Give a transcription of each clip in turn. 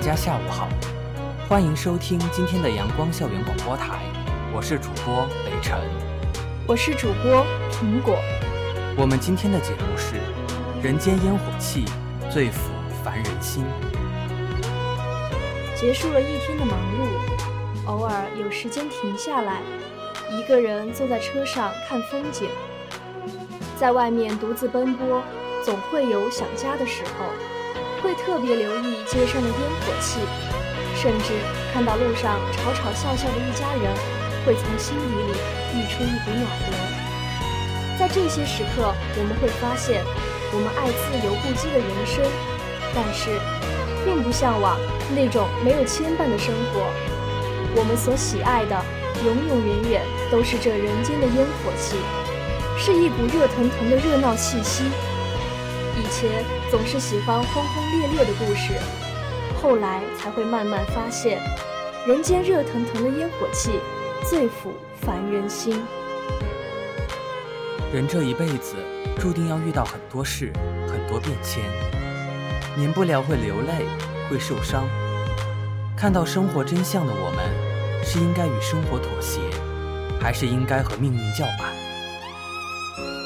大家下午好，欢迎收听今天的阳光校园广播台，我是主播北辰，我是主播苹果。我们今天的节目是《人间烟火气，最抚凡人心》。结束了一天的忙碌，偶尔有时间停下来，一个人坐在车上看风景，在外面独自奔波，总会有想家的时候。会特别留意街上的烟火气，甚至看到路上吵吵笑笑的一家人，会从心底里溢出一股暖流。在这些时刻，我们会发现，我们爱自由不羁的人生，但是并不向往那种没有牵绊的生活。我们所喜爱的，永永远远都是这人间的烟火气，是一股热腾腾的热闹气息。以前总是喜欢轰轰烈烈的故事，后来才会慢慢发现，人间热腾腾的烟火气最抚凡人心。人这一辈子注定要遇到很多事，很多变迁，免不了会流泪，会受伤。看到生活真相的我们，是应该与生活妥协，还是应该和命运叫板？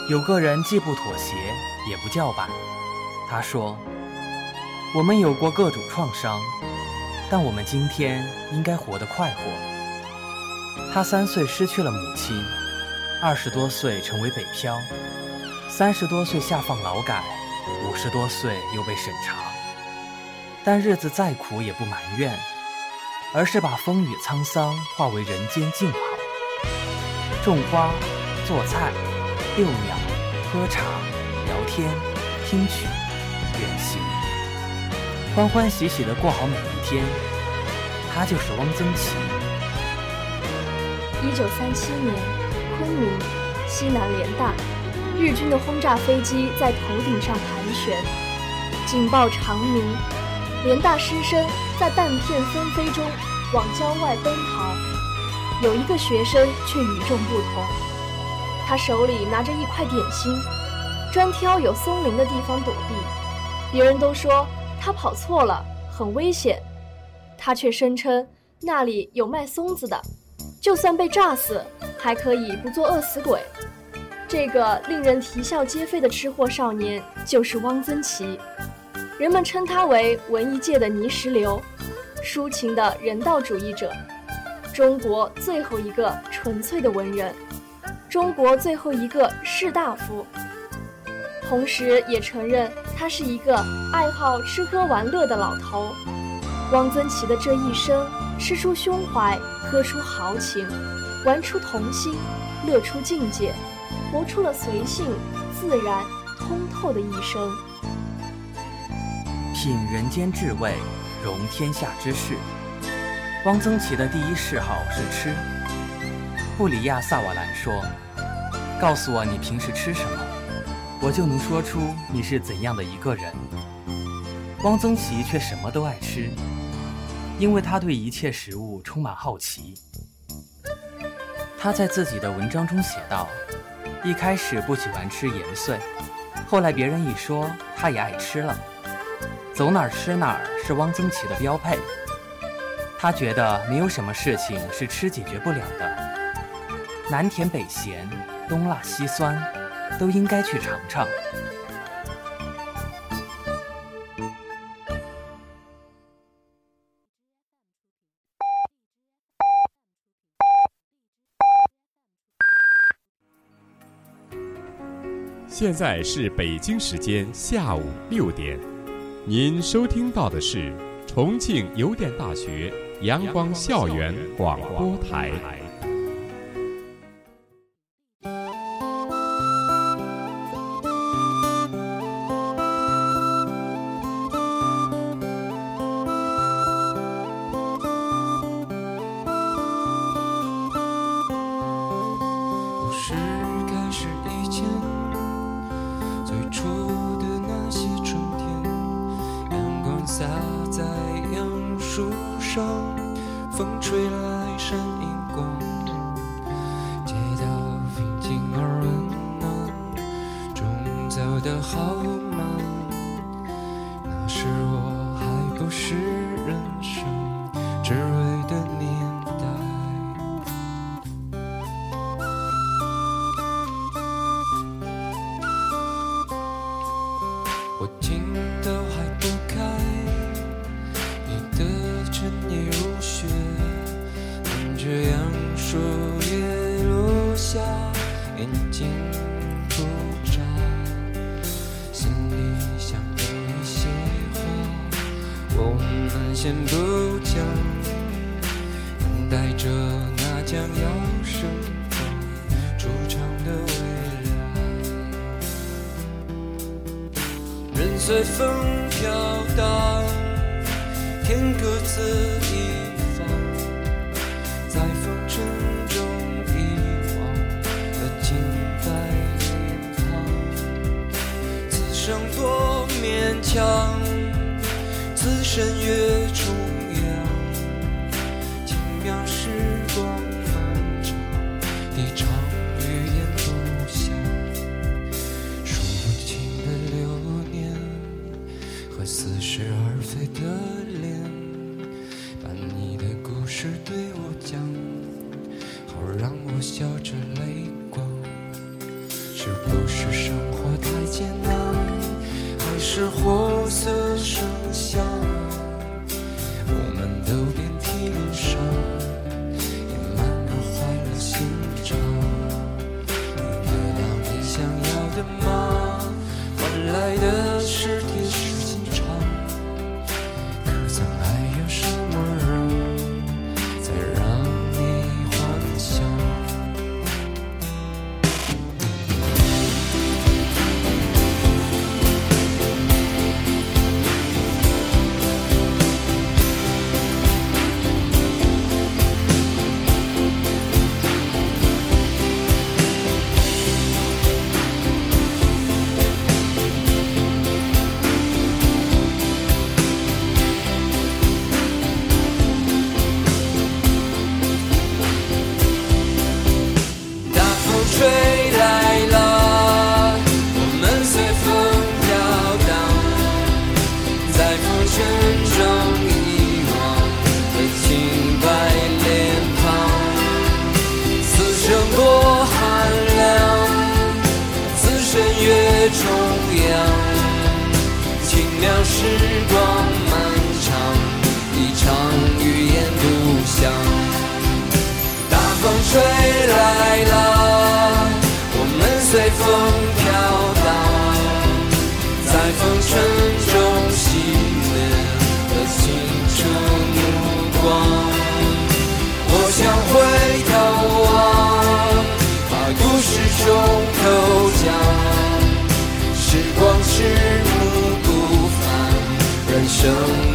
有个人既不妥协。也不叫板。他说：“我们有过各种创伤，但我们今天应该活得快活。”他三岁失去了母亲，二十多岁成为北漂，三十多岁下放劳改，五十多岁又被审查。但日子再苦也不埋怨，而是把风雨沧桑化为人间静好。种花、做菜、遛鸟、喝茶。聊天、听曲、远行，欢欢喜喜的过好每一天。他就是汪曾祺。一九三七年，昆明西南联大，日军的轰炸飞机在头顶上盘旋，警报长鸣。联大师生在弹片纷飞中往郊外奔逃，有一个学生却与众不同，他手里拿着一块点心。专挑有松林的地方躲避，别人都说他跑错了，很危险，他却声称那里有卖松子的，就算被炸死，还可以不做饿死鬼。这个令人啼笑皆非的吃货少年就是汪曾祺，人们称他为文艺界的泥石流，抒情的人道主义者，中国最后一个纯粹的文人，中国最后一个士大夫。同时也承认他是一个爱好吃喝玩乐的老头。汪曾祺的这一生，吃出胸怀，喝出豪情，玩出童心，乐出境界，活出了随性、自然、通透的一生。品人间至味，容天下之事。汪曾祺的第一嗜好是吃。布里亚·萨瓦兰说：“告诉我你平时吃什么。”我就能说出你是怎样的一个人。汪曾祺却什么都爱吃，因为他对一切食物充满好奇。他在自己的文章中写道：“一开始不喜欢吃盐碎，后来别人一说，他也爱吃了。走哪儿吃哪儿是汪曾祺的标配。他觉得没有什么事情是吃解决不了的，南甜北咸东辣西酸都应该去尝尝。现在是北京时间下午六点。您收听到的是重庆邮电大学阳光校园广播台。生多勉强，此生越重吹来了我们随风飘荡在风尘中熄灭了青春目光。我想回头望把故事从头讲时光迟暮不返人生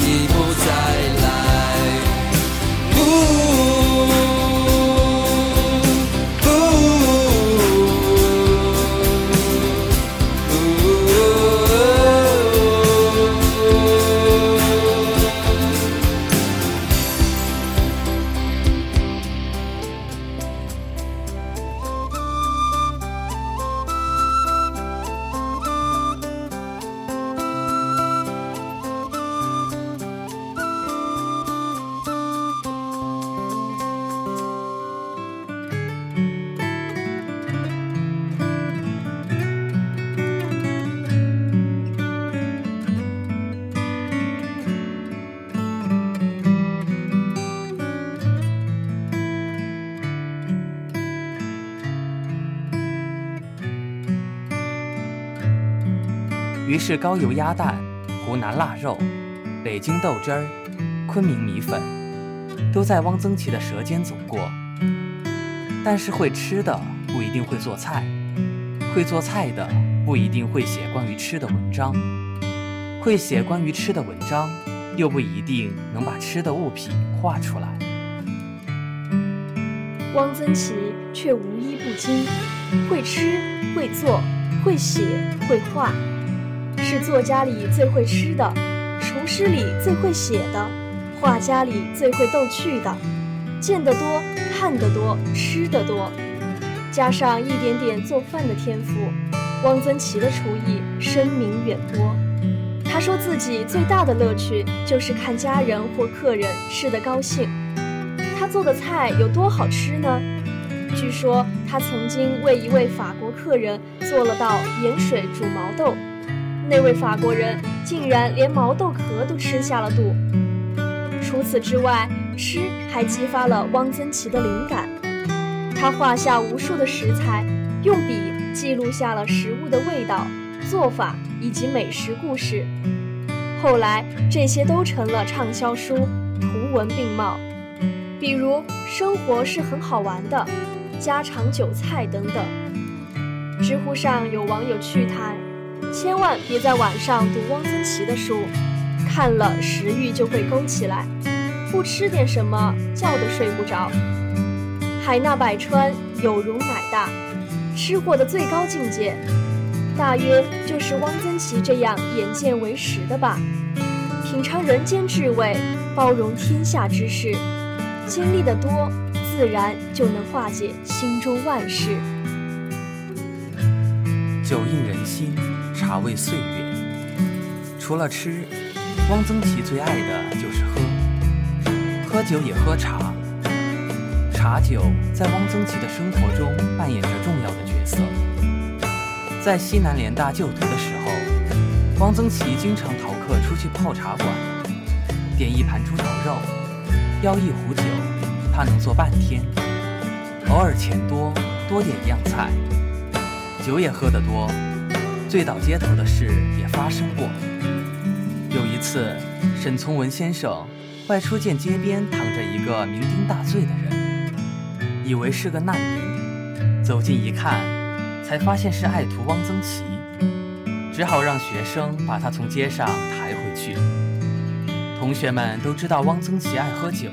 是高油鸭蛋、湖南腊肉、北京豆汁儿、昆明米粉，都在汪曾祺的舌尖走过。但是会吃的不一定会做菜，会做菜的不一定会写关于吃的文章，会写关于吃的文章，又不一定能把吃的物品画出来。汪曾祺却无一不精，会吃，会做，会写，会画，是作家里最会吃的，厨师里最会写的，画家里最会逗趣的，见得多，看得多，吃得多，加上一点点做饭的天赋，汪曾祺的厨艺声名远播。他说自己最大的乐趣就是看家人或客人吃得高兴。他做的菜有多好吃呢？据说他曾经为一位法国客人做了道盐水煮毛豆，那位法国人竟然连毛豆壳都吃下了肚。除此之外，吃还激发了汪曾祺的灵感。他画下无数的食材，用笔记录下了食物的味道、做法以及美食故事。后来，这些都成了畅销书，图文并茂。比如生活是很好玩的，家常酒菜等等。知乎上有网友趣谈：千万别在晚上读汪曾祺的书，看了食欲就会勾起来，不吃点什么觉都睡不着。海纳百川，有容乃大，吃货的最高境界，大约就是汪曾祺这样眼见为实的吧。品尝人间至味，包容天下之事。经历的多，自然就能化解心中万事。酒映人心，茶味岁月。除了吃，汪曾祺最爱的就是喝，喝酒也喝茶。茶酒在汪曾祺的生活中扮演着重要的角色。在西南联大就读的时候，汪曾祺经常逃课出去泡茶馆，点一盘猪头肉。要一壶酒，他能坐半天。偶尔钱多，多点一样菜。酒也喝得多，醉倒街头的事也发生过。有一次，沈从文先生外出见街边躺着一个酩酊大醉的人，以为是个难民，走近一看，才发现是爱徒汪曾祺，只好让学生把他从街上抬回去。同学们都知道汪曾祺爱喝酒。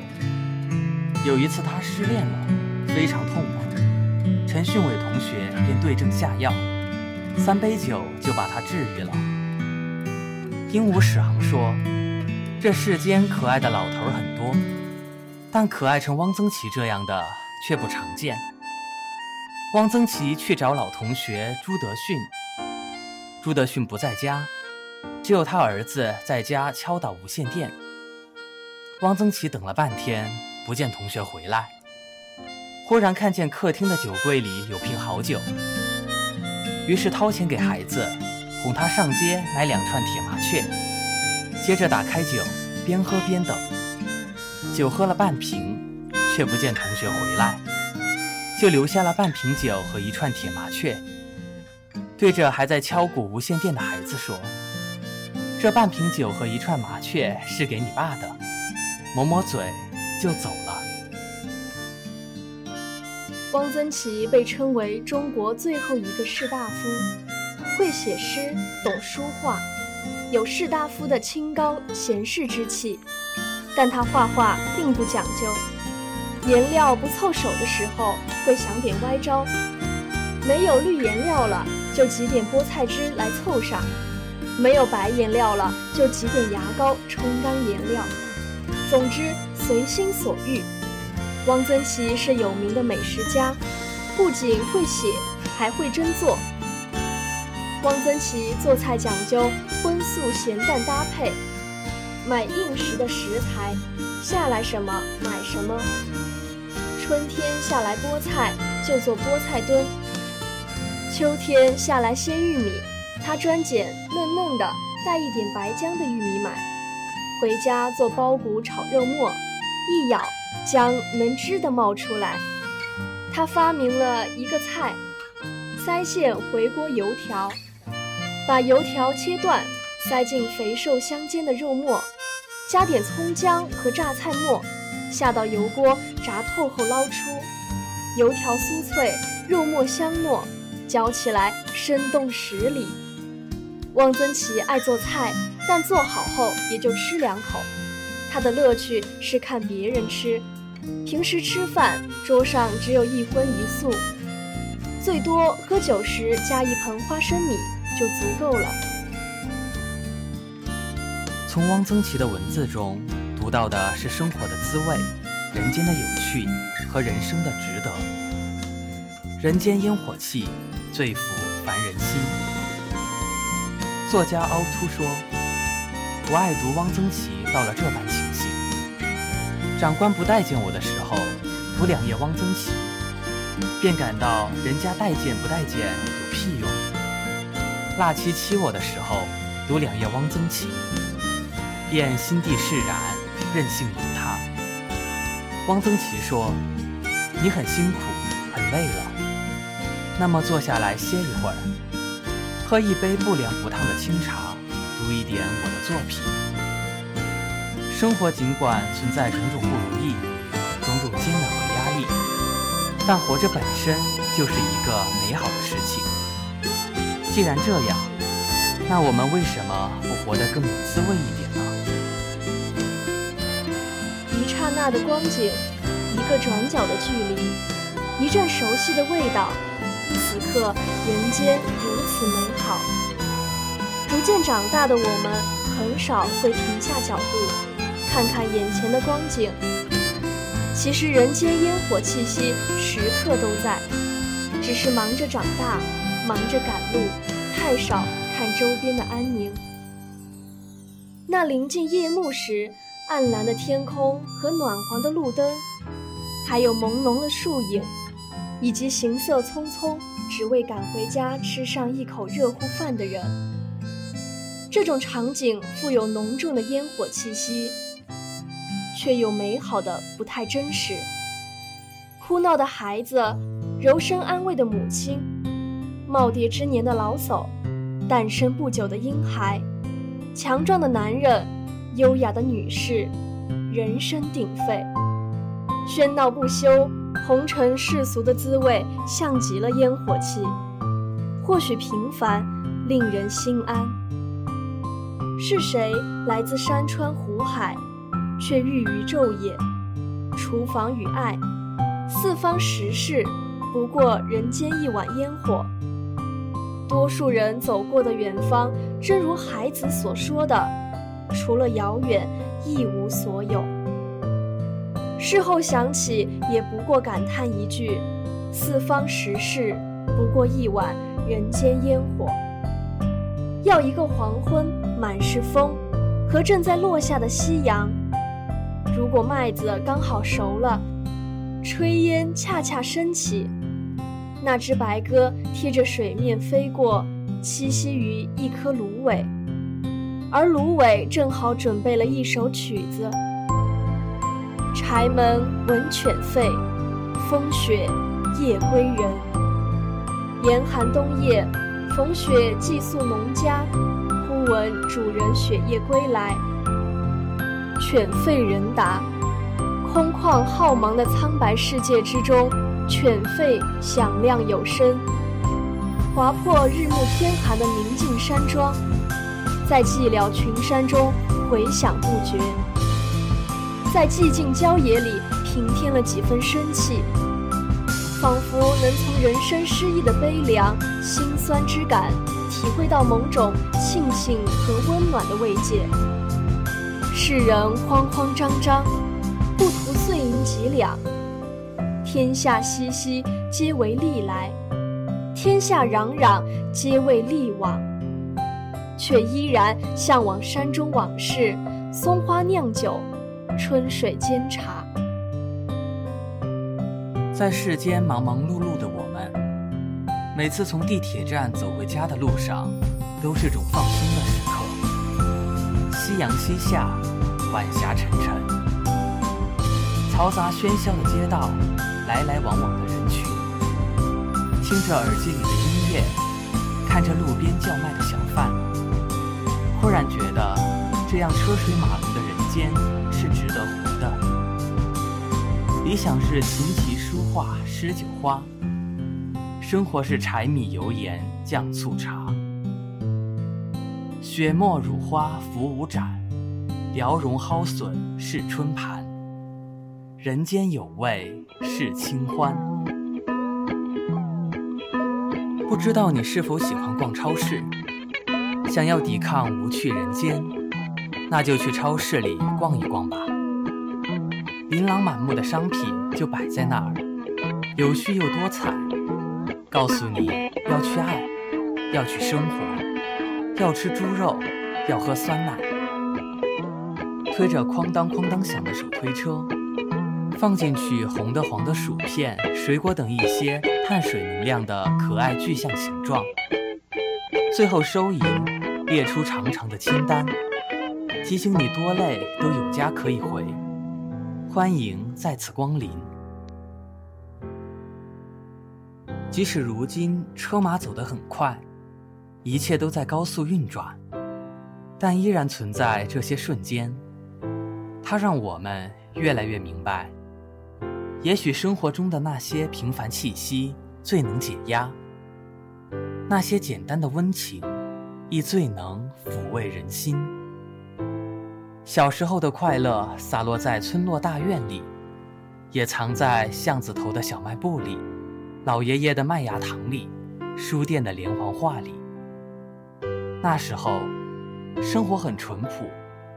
有一次他失恋了，非常痛苦，陈训伟同学便对症下药，三杯酒就把他治愈了。鹦鹉史航说：“这世间可爱的老头很多，但可爱成汪曾祺这样的却不常见。”汪曾祺去找老同学朱德训，朱德训不在家。只有他儿子在家敲打无线电。汪曾祺等了半天，不见同学回来，忽然看见客厅的酒柜里有瓶好酒，于是掏钱给孩子，哄他上街买两串铁麻雀，接着打开酒，边喝边等。酒喝了半瓶，却不见同学回来，就留下了半瓶酒和一串铁麻雀，对着还在敲鼓无线电的孩子说。这半瓶酒和一串麻雀是给你爸的，抹抹嘴就走。汪曾祺被称为中国最后一个士大夫，会写诗，懂书画，有士大夫的清高闲适之气。但他画画并不讲究，颜料不凑手的时候会想点歪招，没有绿颜料了就挤点菠菜汁来凑上。没有白颜料了，就挤点牙膏冲干颜料。总之，随心所欲。汪曾祺是有名的美食家，不仅会写，还会真做。汪曾祺做菜讲究荤素咸淡搭配，买应时的食材，下来什么买什么。春天下来菠菜，就做菠菜墩；秋天下来鲜玉米。他专拣嫩嫩的、带一点白浆的玉米买，回家做包谷炒肉末，一咬将能汁的冒出来。他发明了一个菜——腮腺回锅油条。把油条切断，塞进肥瘦相间的肉末，加点葱姜和榨菜末，下到油锅炸透后捞出。油条酥脆，肉末香糯，嚼起来生动十里。汪曾祺爱做菜，但做好后也就吃两口。他的乐趣是看别人吃。平时吃饭桌上只有一荤一素，最多喝酒时加一盆花生米就足够了。从汪曾祺的文字中读到的是生活的滋味、人间的有趣和人生的值得。人间烟火气，最抚凡人心。作家凹凸说：“我爱读汪曾祺到了这般情。长官不待见我的时候，读两页汪曾祺，便感到人家待见不待见有屁用。腊七欺我的时候，读两页汪曾祺，便心地释然，任性如他。汪曾祺说：‘你很辛苦，很累了。’”那么坐下来歇一会儿，喝一杯不凉不烫的清茶，读一点我的作品。生活尽管存在种种不如意，种种艰难和压力，但活着本身就是一个美好的事情。既然这样，那我们为什么不活得更有滋味一点呢？一刹那的光景，一个转角的距离，一阵熟悉的味道。此刻，人间如此美好。逐渐长大的我们，很少会停下脚步，看看眼前的光景。其实，人间烟火气息时刻都在，只是忙着长大，忙着赶路，太少看周边的安宁。那临近夜幕时，暗蓝的天空和暖黄的路灯，还有朦胧的树影。以及行色匆匆，只为赶回家吃上一口热乎饭的人，这种场景富有浓重的烟火气息，却又美好的不太真实。哭闹的孩子，柔声安慰的母亲，耄耋之年的老叟，诞生不久的婴孩，强壮的男人，优雅的女士，人声鼎沸，喧闹不休。红尘世俗的滋味像极了烟火气，或许平凡，令人心安。是谁来自山川湖海，却寓于昼夜？厨房与爱，四方时事，不过人间一碗烟火。多数人走过的远方，真如孩子所说的，除了遥远，一无所有。事后想起，也不过感叹一句：“四方时事，不过一碗人间烟火。”要一个黄昏，满是风，和正在落下的夕阳。如果麦子刚好熟了，炊烟恰恰升起，那只白鸽贴着水面飞过，栖息于一棵芦苇，而芦苇正好准备了一首曲子。柴门闻犬吠，风雪夜归人。严寒冬夜，逢雪寄宿农家，忽闻主人雪夜归来。犬吠人答，空旷浩茫的苍白世界之中，犬吠响亮有声，划破日暮天寒的宁静山庄，在寂寥群山中回响不绝。在寂静郊野里平添了几分生气，仿佛能从人生失意的悲凉、心酸之感，体会到某种庆幸和温暖的慰藉。世人慌慌张张，不图碎银几两；天下熙熙，皆为利来；天下攘攘，皆为利往。却依然向往山中往事，松花酿酒。春水煎茶，在世间忙忙碌碌的我们，每次从地铁站走回家的路上，都是种放松的时刻。夕阳西下，晚霞沉沉，嘈杂喧嚣的街道，来来往往的人群，听着耳机里的音乐，看着路边叫卖的小贩，忽然觉得，这样车水马龙的人间是值得活的。理想是琴棋书画诗酒花，生活是柴米油盐酱醋茶。雪沫乳花浮舞盏，聊荣蒿笋是春盘。人间有味是清欢。不知道你是否喜欢逛超市？想要抵抗无趣人间，那就去超市里逛一逛吧。琳琅满目的商品就摆在那儿，有趣又多彩，告诉你要去爱，要去生活，要吃猪肉，要喝酸奶。推着哐当哐当响的手推车，放进去红的黄的薯片、水果等一些碳水能量的可爱具象形状。最后收银，列出长长的清单，提醒你多累都有家可以回，欢迎再次光临。即使如今车马走得很快，一切都在高速运转，但依然存在这些瞬间，它让我们越来越明白，也许生活中的那些平凡气息最能解压。那些简单的温情，亦最能抚慰人心。小时候的快乐洒落在村落大院里，也藏在巷子头的小卖部里，老爷爷的麦芽糖里，书店的连环画里。那时候，生活很淳朴，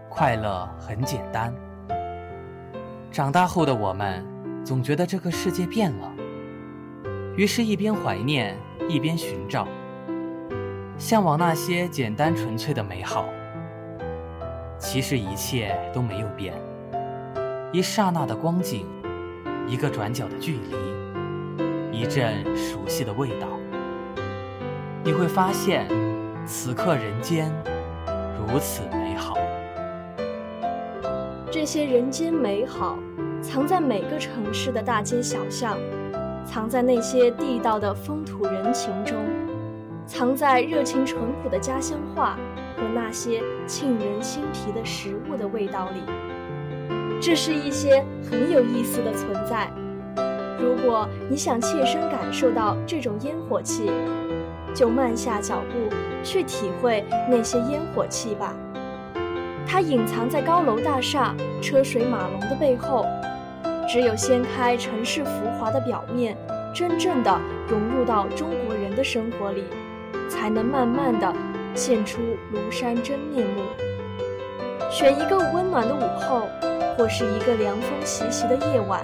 快乐很简单。长大后的我们，总觉得这个世界变了，于是，一边怀念，一边寻找。向往那些简单纯粹的美好，其实一切都没有变。一刹那的光景，一个转角的距离，一阵熟悉的味道，你会发现，此刻人间如此。这些人间美好，藏在每个城市的大街小巷，藏在那些地道的风土人情中。藏在热情淳朴的家乡话和那些沁人心脾的食物的味道里，这是一些很有意思的存在。如果你想切身感受到这种烟火气，就慢下脚步去体会那些烟火气吧。它隐藏在高楼大厦、车水马龙的背后，只有掀开城市浮华的表面，真正的融入到中国人的生活里。才能慢慢的现出庐山真面目。选一个温暖的午后，或是一个凉风习习的夜晚，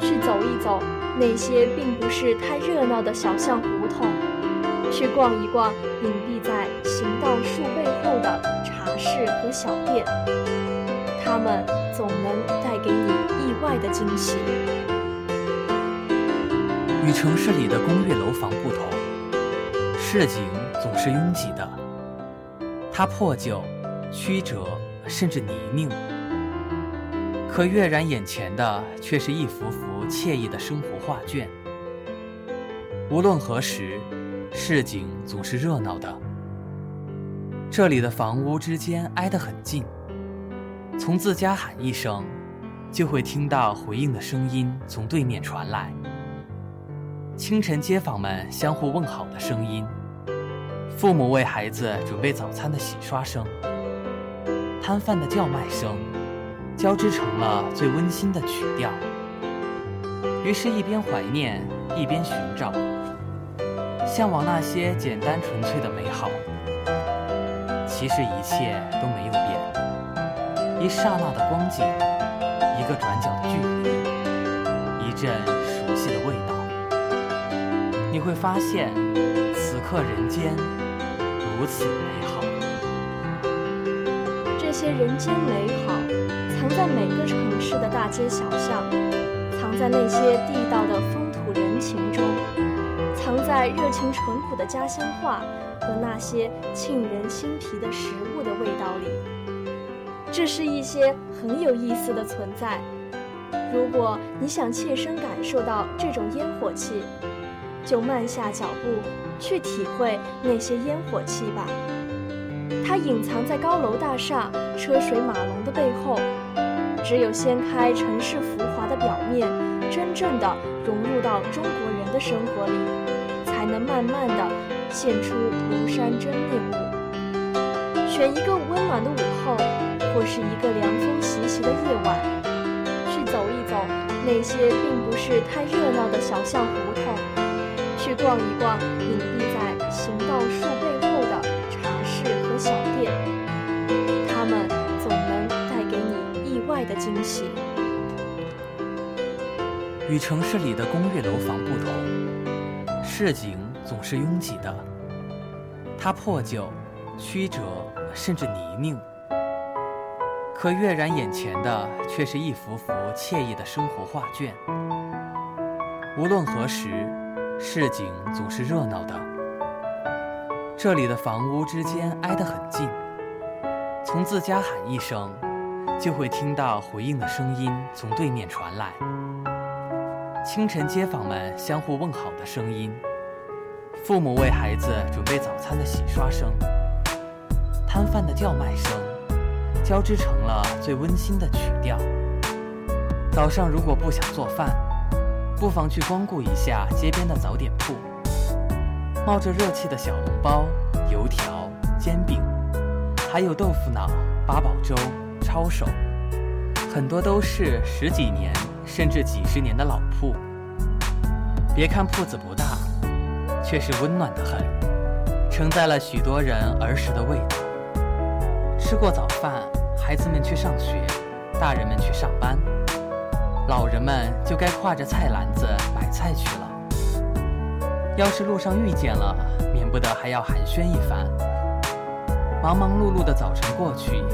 去走一走那些并不是太热闹的小巷胡同，去逛一逛隐蔽在行道树背后的市和小店，他们总能带给你意外的惊喜。与城市里的公寓楼房不同。市井总是拥挤的，它破旧、曲折，甚至泥泞。可跃然眼前的却是一幅幅惬意的生活画卷。无论何时，市井总是热闹的。这里的房屋之间挨得很近，从自家喊一声，就会听到回应的声音从对面传来。清晨，街坊们相互问好的声音。父母为孩子准备早餐的洗刷声，摊贩的叫卖声，交织成了最温馨的曲调。于是，一边怀念，一边寻找，向往那些简单纯粹的美好。其实一切都没有变，一刹那的光景，一个转角的距离，一阵熟悉的味道，你会发现，此刻人间。如此美好，这些人间美好，藏在每个城市的大街小巷，藏在那些地道的风土人情中，藏在热情淳朴的家乡话和那些沁人心脾的食物的味道里。这是一些很有意思的存在。如果你想切身感受到这种烟火气，就慢下脚步。去体会那些烟火气吧，它隐藏在高楼大厦、车水马龙的背后。只有掀开城市浮华的表面，真正的融入到中国人的生活里，才能慢慢的现出庐山真面目。选一个温暖的午后，或是一个凉风习习的夜晚，去走一走那些并不是太热闹的小巷胡同，去逛一逛隐蔽在行道树背后的茶室和小店，他们总能带给你意外的惊喜。与城市里的公寓楼房不同，市井总是拥挤的，它破旧、曲折。甚至泥泞，可跃然眼前的却是一幅幅惬意的生活画卷。无论何时，市井总是热闹的。这里的房屋之间挨得很近，从自家喊一声，就会听到回应的声音从对面传来。清晨，街坊们相互问好的声音，父母为孩子准备早餐的洗刷声。摊贩的叫卖声，交织成了最温馨的曲调。早上如果不想做饭，不妨去光顾一下街边的早点铺。冒着热气的小笼包、油条、煎饼，还有豆腐脑、八宝粥、抄手，很多都是十几年甚至几十年的老铺。别看铺子不，却是温暖的很，承载了许多人儿时的味道。吃过早饭，孩子们去上学，大人们去上班，老人们就该挎着菜篮子买菜去了。要是路上遇见了，免不得还要寒暄一番。忙忙碌碌的早晨过去，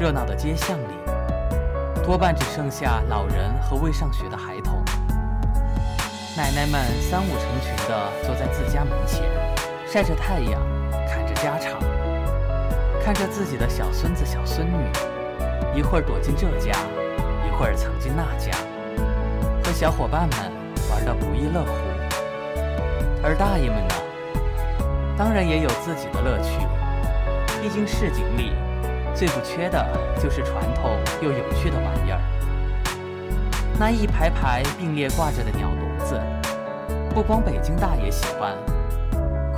热闹的街巷里，多半只剩下老人和未上学的孩童。奶奶们三五成群的坐在自家门前，晒着太阳，侃着家常。看着自己的小孙子、小孙女，一会儿躲进这家，一会儿藏进那家，和小伙伴们玩得不亦乐乎。而大爷们呢，当然也有自己的乐趣。毕竟市井里最不缺的就是传统又有趣的玩意儿。那一排排并列挂着的鸟，不光北京大爷喜欢，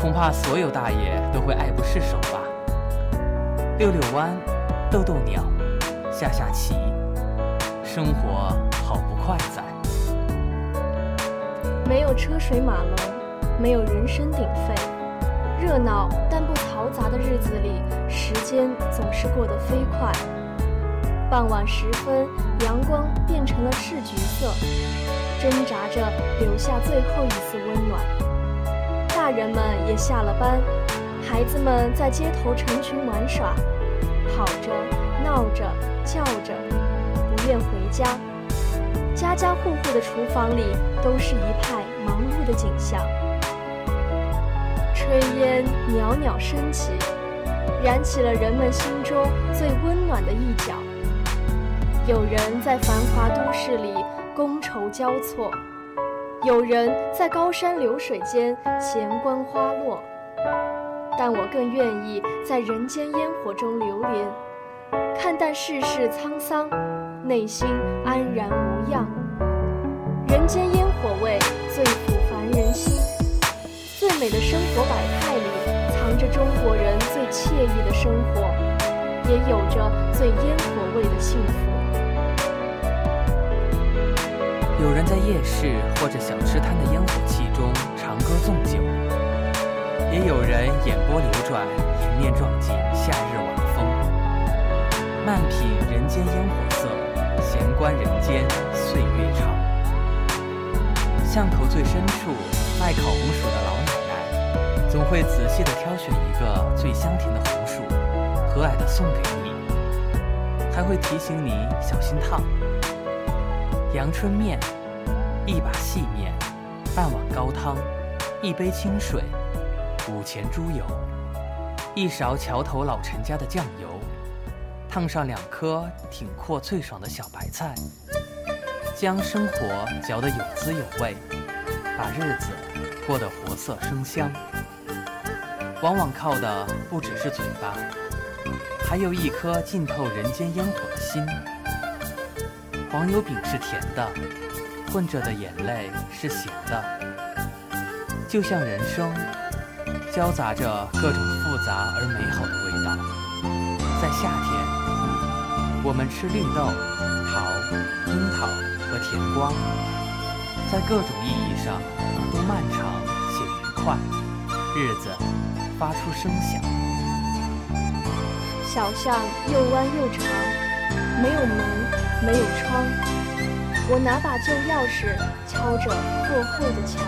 恐怕所有大爷都会爱不释手吧。遛遛弯，逗逗鸟，下下棋，生活好不快哉。没有车水马龙，没有人声鼎沸，热闹但不嘈杂的日子里，时间总是过得飞快。傍晚时分，阳光变成了赤橘色，挣扎着留下最后一丝温暖。大人们也下了班。孩子们在街头成群玩耍，跑着、闹着、叫着，不愿回家。家家户户的厨房里都是一派忙碌的景象。炊烟袅袅升起，燃起了人们心中最温暖的一角。有人在繁华都市里觥筹交错，有人在高山流水间闲观花落。但我更愿意在人间烟火中流连，看淡世事沧桑，内心安然无恙。人间烟火味最抚凡人心，最美的生活百态里藏着中国人最惬意的生活，也有着最烟火味的幸福。有人在夜市或者小吃摊的烟火气中长歌纵酒。也有人眼波流转，迎面撞进夏日晚风，慢品人间烟火色，闲观人间岁月长。巷口最深处卖烤红薯的老奶奶，总会仔细地挑选一个最香甜的红薯，和蔼地送给你，还会提醒你小心烫。阳春面，一把细面，半碗高汤，一杯清水。五钱猪油，一勺桥头老陈家的酱油，烫上两颗挺阔脆爽的小白菜，将生活嚼得有滋有味，把日子过得活色生香。往往靠的不只是嘴巴，还有一颗浸透人间烟火的心。黄油饼是甜的，混着的眼泪是咸的，就像人生，交杂着各种复杂而美好的味道。在夏天，我们吃绿豆、桃、樱桃和甜瓜，在各种意义上都漫长且愉快，日子发出声响。小巷又弯又长，没有门，没有窗。我拿把旧钥匙敲着厚厚的墙。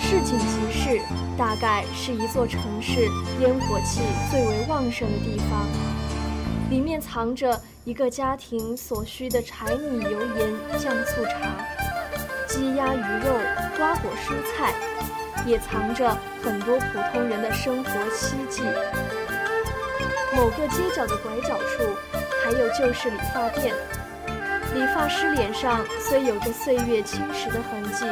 市井集市大概是一座城市烟火气最为旺盛的地方，里面藏着一个家庭所需的柴米油盐酱醋茶，鸡鸭鱼肉瓜果蔬菜，也藏着很多普通人的生活希冀。某个街角的拐角处，还有就是理发店。理发师脸上虽有着岁月侵蚀的痕迹，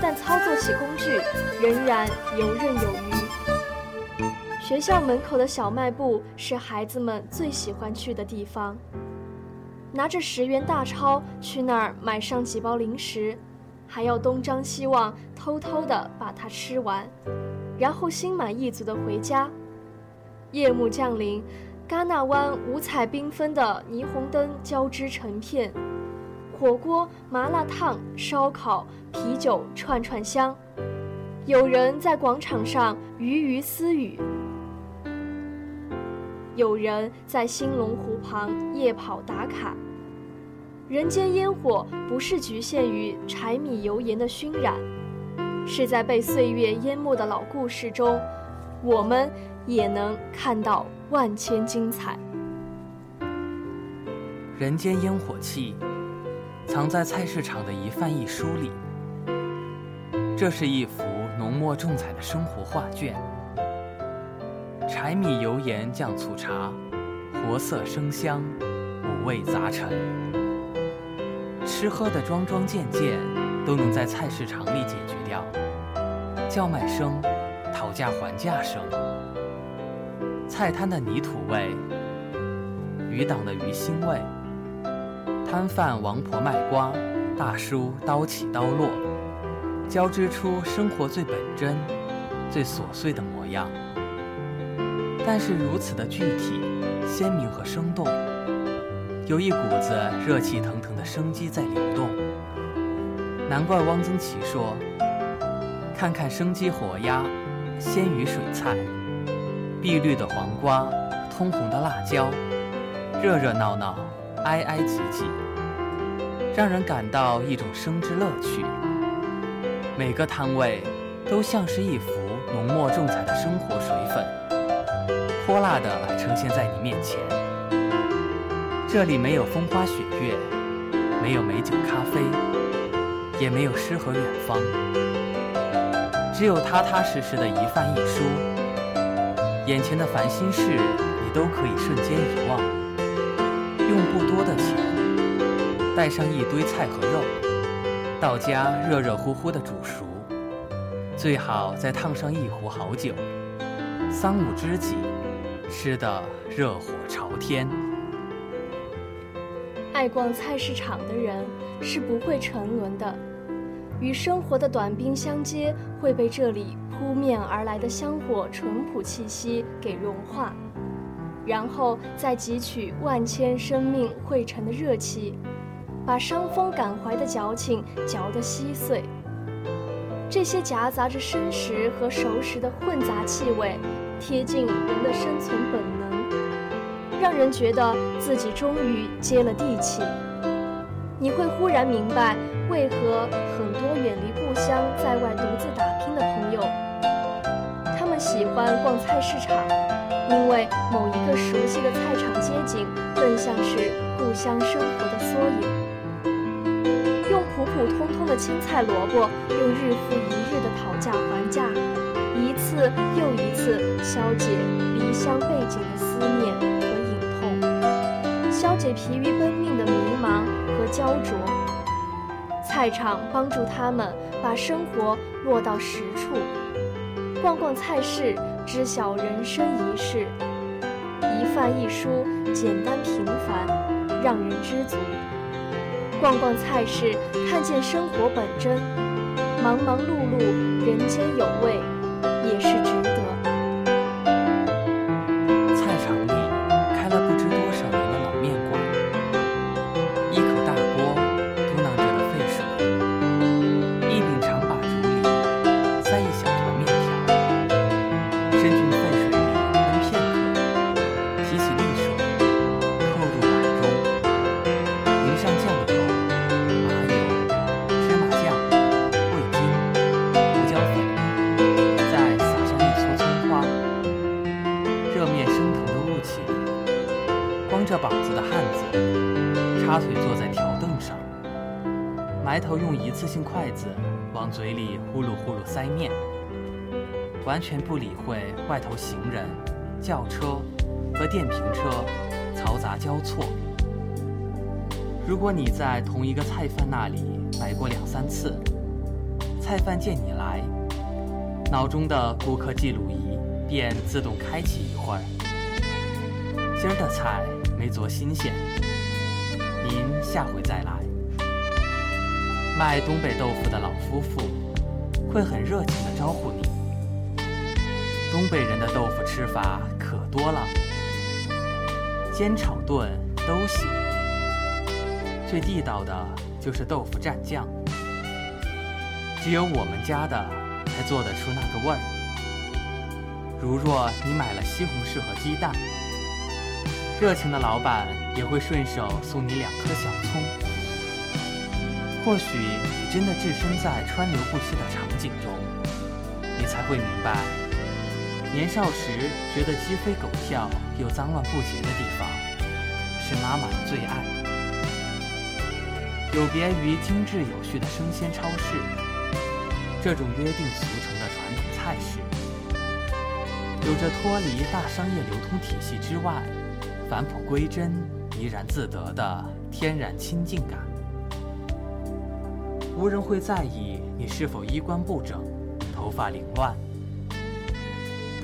但操作起工具仍然游刃有余。学校门口的小卖部是孩子们最喜欢去的地方。拿着十元大钞去那儿买上几包零食，还要东张西望，偷偷地把它吃完，然后心满意足地回家。夜幕降临，戛纳湾五彩缤纷的霓虹灯交织成片，火锅、麻辣烫、烧烤、啤酒串串香。有人在广场上鱼鱼私语，有人在兴隆湖旁夜跑打卡。人间烟火不是局限于柴米油盐的熏染，是在被岁月淹没的老故事中，我们。也能看到万千精彩。人间烟火气，藏在菜市场的一饭一书里。这是一幅浓墨重彩的生活画卷。柴米油盐酱醋茶，活色生香，五味杂陈。吃喝的桩桩件件，都能在菜市场里解决掉。叫卖声，讨价还价声。菜摊的泥土味，鱼档的鱼腥味，摊贩王婆卖瓜，大叔刀起刀落，交织出生活最本真、最琐碎的模样。但是如此的具体、鲜明和生动，有一股子热气腾腾的生机在流动。难怪汪曾祺说：“看看生机活鸭，鲜鱼水菜。”碧绿的黄瓜，通红的辣椒，热热闹闹，挨挨挤挤，让人感到一种生之乐趣。每个摊位都像是一幅浓墨重彩的生活水粉，泼辣的呈现在你面前。这里没有风花雪月，没有美酒咖啡，也没有诗和远方，只有踏踏实实的一饭一书。眼前的烦心事，你都可以瞬间遗忘。用不多的钱，带上一堆菜和肉，到家热热乎乎的煮熟，最好再烫上一壶好酒。三五知己，吃得热火朝天。爱逛菜市场的人是不会沉沦的，与生活的短兵相接，会被这里。扑面而来的香火淳朴气息给融化，然后再汲取万千生命汇成的热气，把伤风感怀的矫情嚼得稀碎。这些夹杂着生食和熟食的混杂气味，贴近人的生存本能，让人觉得自己终于接了地气。你会忽然明白，为何很多远离故乡在外独自打拼的朋友。他们喜欢逛菜市场，因为某一个熟悉的菜场街景，更像是故乡生活的缩影。用普普通通的青菜萝卜，用日复一日的讨价还价，一次又一次消解离乡背井的思念和隐痛，消解疲于奔命的迷茫和焦灼。菜场帮助他们把生活落到实处。逛逛菜市，知晓人生一世，一饭一蔬，简单平凡，让人知足。逛逛菜市，看见生活本真，忙忙碌碌，人间有味，完全不理会外头行人、轿车和电瓶车嘈杂交错。如果你在同一个菜贩那里买过两三次，菜贩见你来，脑中的顾客记录仪便自动开启一会儿。今儿的菜没做新鲜，您下回再来。卖东北豆腐的老夫妇会很热情地招呼你。东北人的豆腐吃法可多了，煎、炒、炖都行。最地道的就是豆腐蘸酱，只有我们家的才做得出那个味儿。如若你买了西红柿和鸡蛋，热情的老板也会顺手送你两颗小葱。或许你真的置身在川流不息的场景中，你才会明白，年少时觉得鸡飞狗跳又脏乱不洁的地方，是妈妈的最爱。有别于精致有序的生鲜超市，这种约定俗成的传统菜式，有着脱离大商业流通体系之外，返璞归真、怡然自得的天然亲近感。无人会在意你是否衣冠不整、头发凌乱，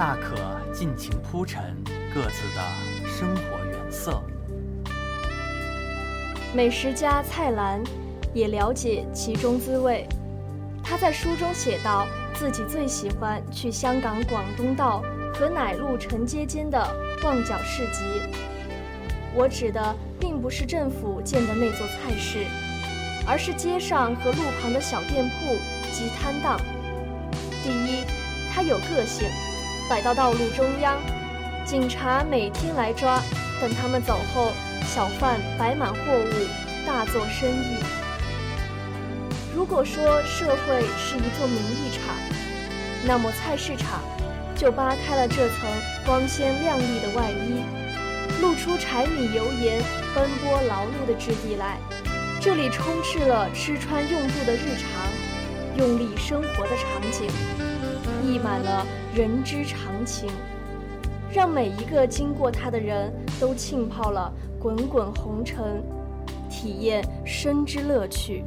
大可尽情铺陈各自的生活原色。美食家蔡澜也了解其中滋味。他在书中写道，自己最喜欢去香港广东道和奶路城街间的旺角市集。我指的并不是政府建的那座菜市，而是街上和路旁的小店铺及摊档。第一，它有个性，摆到道路中央，警察每天来抓，等他们走后。小贩摆满货物，大做生意。如果说社会是一座名利场，那么菜市场就扒开了这层光鲜亮丽的外衣，露出柴米油盐、奔波劳碌的质地来。这里充斥了吃穿用度的日常，用力生活的场景，溢满了人之常情，让每一个经过它的人都浸泡了。滚滚红尘，体验生之乐趣。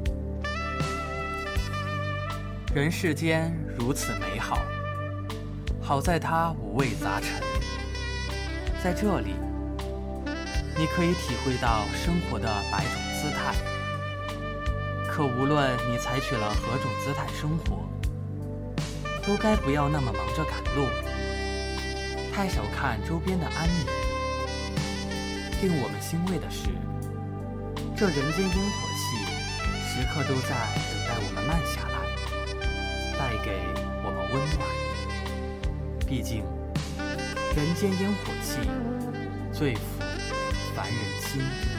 人世间如此美好，好在它五味杂陈。在这里，你可以体会到生活的百种姿态。可无论你采取了何种姿态生活，都该不要那么忙着赶路，太少看周边的安宁。令我们欣慰的是，这人间烟火气时刻都在等待我们慢下来，带给我们温暖。毕竟，人间烟火气最抚凡人心。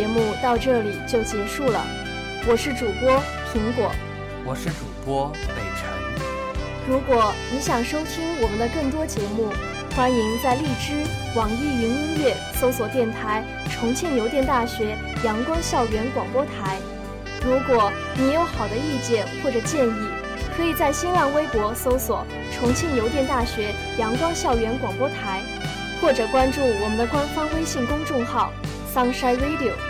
节目到这里就结束了，我是主播苹果，我是主播北辰。如果你想收听我们的更多节目，欢迎在荔枝、网易云音乐搜索电台“重庆邮电大学阳光校园广播台”。如果你有好的意见或者建议，可以在新浪微博搜索“重庆邮电大学阳光校园广播台”，或者关注我们的官方微信公众号 “Sunshine Radio”。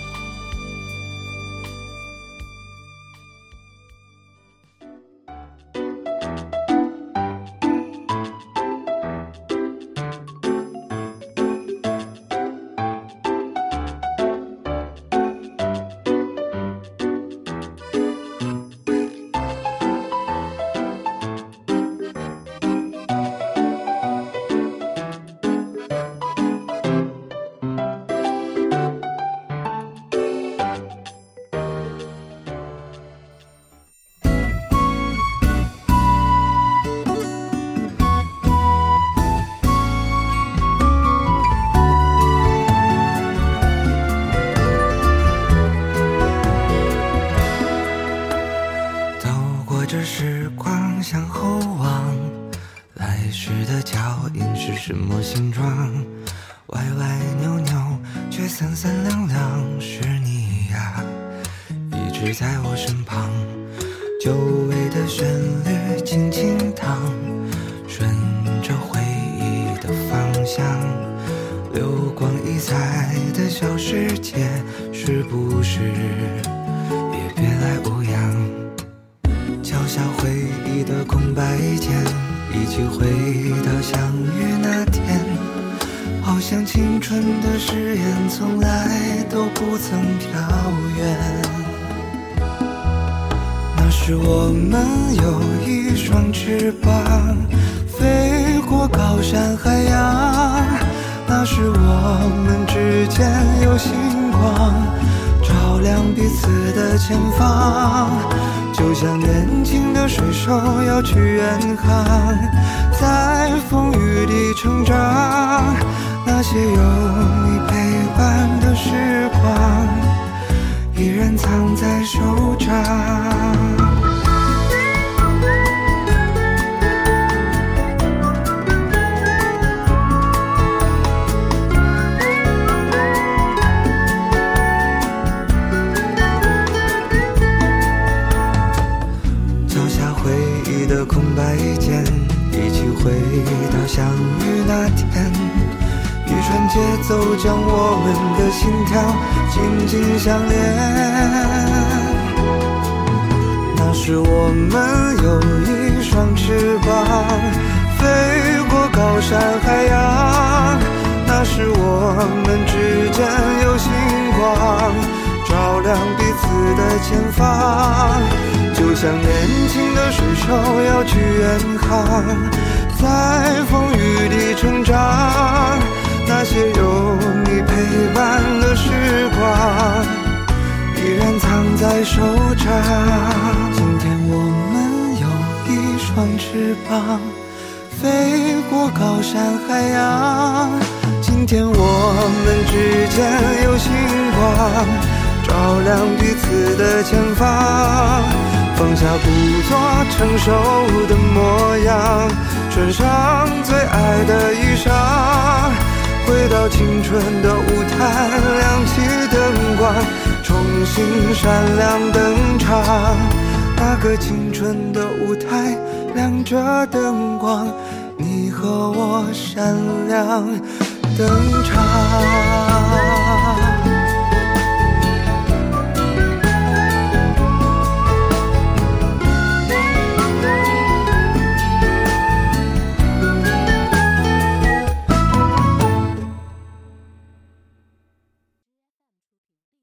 小世界，是不是也别来无恙？敲下回忆的空白键，一起回到相遇那天。好像青春的誓言从来都不曾飘远。那时我们有一双翅膀，飞过高山海洋。那时我们之间有星光，照亮彼此的前方。就像年轻的水手要去远航，在风雨里成长。那些有你陪伴的时光，依然藏在手掌。节奏将我们的心跳紧紧相连。那时我们有一双翅膀，飞过高山海洋。那时我们之间有星光，照亮彼此的前方。就像年轻的水手要去远航，在风雨里成长。那些有你陪伴的时光，依然藏在手掌。今天我们有一双翅膀，飞过高山海洋。今天我们之间有星光，照亮彼此的前方。放下故作成熟的模样，穿上最爱的衣裳，回到青春的舞台，亮起灯光，重新闪亮登场。那个青春的舞台，亮着灯光，你和我闪亮登场。